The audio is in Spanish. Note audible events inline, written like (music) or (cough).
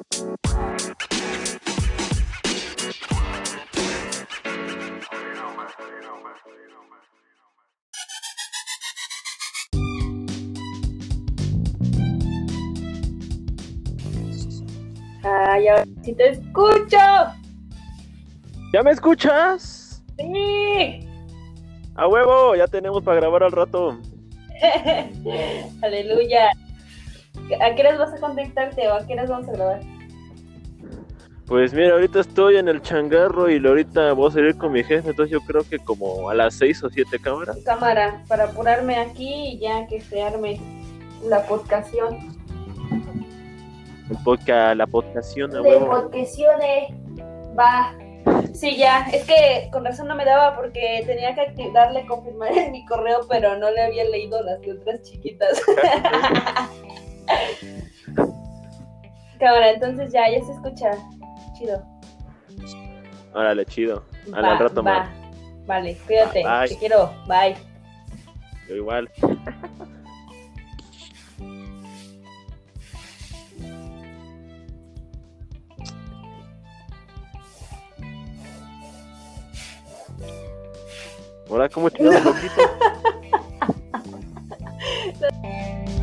Ay, ahora sí te escucho. ¿Ya me escuchas? Sí. A huevo, ya tenemos para grabar al rato. (laughs) Aleluya. ¿A qué horas vas a conectarte o a qué horas vamos a grabar? Pues mira, ahorita estoy en el changarro y ahorita voy a salir con mi jefe, entonces yo creo que como a las seis o siete cámaras. Cámara, para apurarme aquí y ya que se arme la podcación. Poco la podcación, a De huevo. podcaciones. Va. Sí, ya. Es que con razón no me daba porque tenía que darle confirmar (laughs) en mi correo, pero no le había leído las letras chiquitas. (laughs) (laughs) Cámara, entonces ya, ya se escucha. Chido. Órale, chido. Al rato va. Vale, cuídate. Te quiero. Bye. Yo igual. Ahora, ¿cómo chingados, loquito? (laughs)